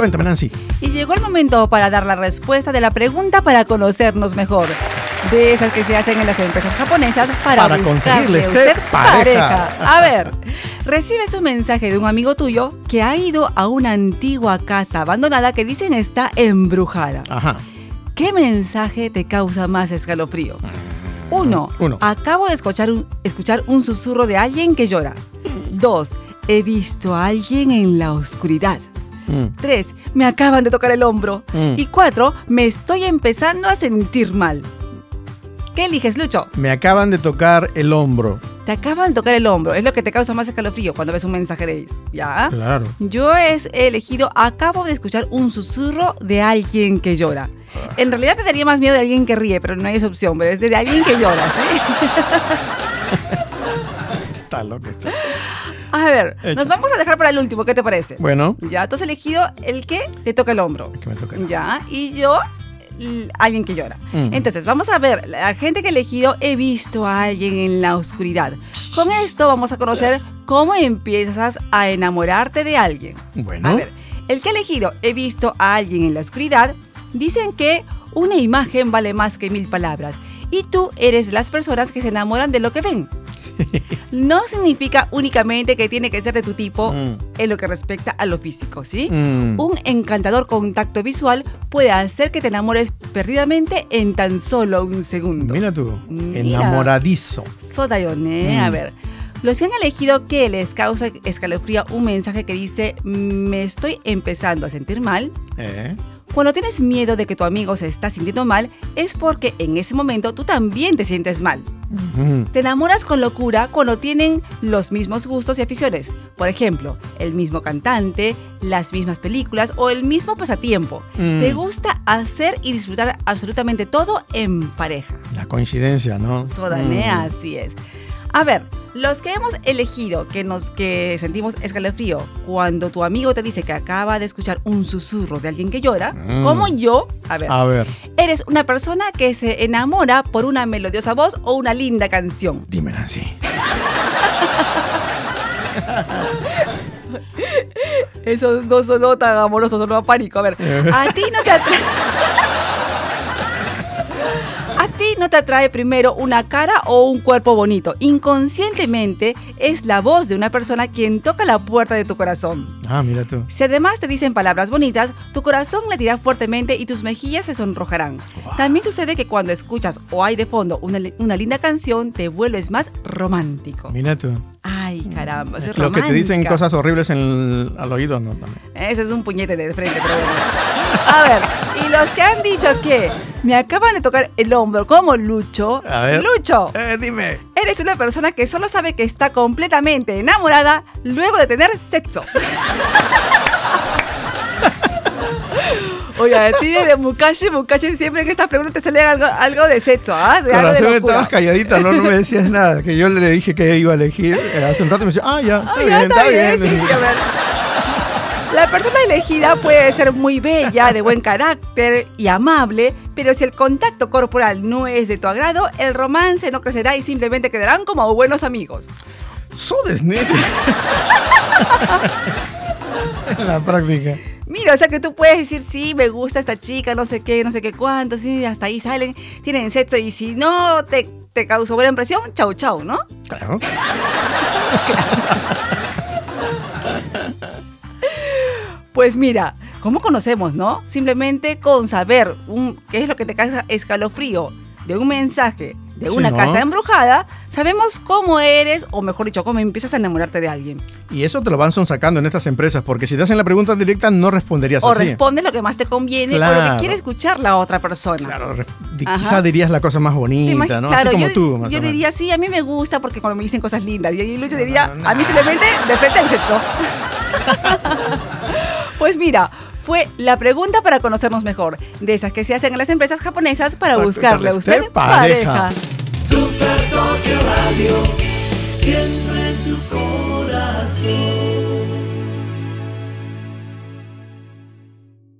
Cuéntame, Nancy. Y llegó el momento para dar la respuesta de la pregunta para conocernos mejor. De esas que se hacen en las empresas japonesas para, Para buscarle usted pareja. A ver, recibes un mensaje de un amigo tuyo que ha ido a una antigua casa abandonada que dicen está embrujada. Ajá. ¿Qué mensaje te causa más escalofrío? Uno, Uno. acabo de escuchar un, escuchar un susurro de alguien que llora. Dos, he visto a alguien en la oscuridad. Mm. 3. Me acaban de tocar el hombro. Mm. Y 4. Me estoy empezando a sentir mal. ¿Qué eliges, Lucho? Me acaban de tocar el hombro. Te acaban de tocar el hombro. Es lo que te causa más escalofrío cuando ves un mensaje de ellos. ¿Ya? Claro. Yo he elegido, acabo de escuchar un susurro de alguien que llora. En realidad me daría más miedo de alguien que ríe, pero no hay esa opción, pero es de alguien que llora, ¿sí? Está loco. está. A ver, Hecho. nos vamos a dejar para el último, ¿qué te parece? Bueno, Ya, tú has elegido el que te toca el hombro. que me toca el hombro. Ya, y yo, alguien que llora. Mm. Entonces, vamos a ver, la gente que he elegido, he visto a alguien en la oscuridad. Con esto vamos a conocer cómo empiezas a enamorarte de alguien. Bueno. A ver, el que he elegido, he visto a alguien en la oscuridad, dicen que una imagen vale más que mil palabras. Y tú eres las personas que se enamoran de lo que ven. No significa únicamente que tiene que ser de tu tipo Mm. en lo que respecta a lo físico, ¿sí? Mm. Un encantador contacto visual puede hacer que te enamores perdidamente en tan solo un segundo. Mira tú, Mira. enamoradizo. Sodayone, Mm. a ver. Los que han elegido que les causa escalofrío un mensaje que dice me estoy empezando a sentir mal. ¿Eh? Cuando tienes miedo de que tu amigo se está sintiendo mal, es porque en ese momento tú también te sientes mal. Mm. Te enamoras con locura cuando tienen los mismos gustos y aficiones. Por ejemplo, el mismo cantante, las mismas películas o el mismo pasatiempo. Mm. Te gusta hacer y disfrutar absolutamente todo en pareja. La coincidencia, ¿no? Sodané, Mm. así es. A ver, los que hemos elegido que nos que sentimos escalofrío cuando tu amigo te dice que acaba de escuchar un susurro de alguien que llora, Mm. como yo, a ver, A ver, eres una persona que se enamora por una melodiosa voz o una linda canción. dime Nancy. Esos no son tan amorosos, son a pánico. A ver, a ti no te atrae. Ti no te atrae primero una cara o un cuerpo bonito. Inconscientemente es la voz de una persona quien toca la puerta de tu corazón. Ah, mira tú. Si además te dicen palabras bonitas, tu corazón latirá fuertemente y tus mejillas se sonrojarán. También sucede que cuando escuchas o hay de fondo una, una linda canción, te vuelves más romántico. Mira tú. Ay, caramba, eso es Lo que te dicen cosas horribles en el- al oído, no también. Ese es un puñete de frente, pero bueno. A ver, y los que han dicho que me acaban de tocar el hombro como Lucho. A ver. Lucho, Eh, dime. eres una persona que solo sabe que está completamente enamorada luego de tener sexo. Oye, a ti de Mukashi, Mukashi siempre en estas preguntas te sale algo, algo de sexo, ¿ah? De algo de locura. estabas calladita, no, no me decías nada. Que yo le dije que iba a elegir eh, hace un rato y me decía, ah, ya, está Ah, bien, ya, está, bien. sí, sí, a ver. La persona elegida puede ser muy bella, de buen carácter y amable, pero si el contacto corporal no es de tu agrado, el romance no crecerá y simplemente quedarán como buenos amigos. So desnete. en la práctica. Mira, o sea que tú puedes decir, sí, me gusta esta chica, no sé qué, no sé qué cuánto, sí, hasta ahí salen, tienen sexo y si no te, te causó buena impresión, chau, chau, ¿no? Claro. Pues mira, ¿cómo conocemos, no? Simplemente con saber un, qué es lo que te causa escalofrío de un mensaje de Sí, una ¿no? casa embrujada, sabemos cómo eres, o mejor dicho, cómo empiezas a enamorarte de alguien. Y eso te lo van sonsacando en estas empresas, porque si te hacen la pregunta directa no responderías O así. responde lo que más te conviene o lo que quiere escuchar la otra persona. Claro, quizá dirías la cosa más ¿Te bonita? ¿no? Claro, Así como yo, tú, más yo o diría, sí, a mí me gusta porque cuando me dicen cosas lindas. Y Lucho diría, no, a mí simplemente de frente al sexo. pues mira, fue la pregunta para conocernos mejor, de esas que se hacen en las empresas japonesas para Para buscarle a usted pareja. pareja. Siempre en tu corazón.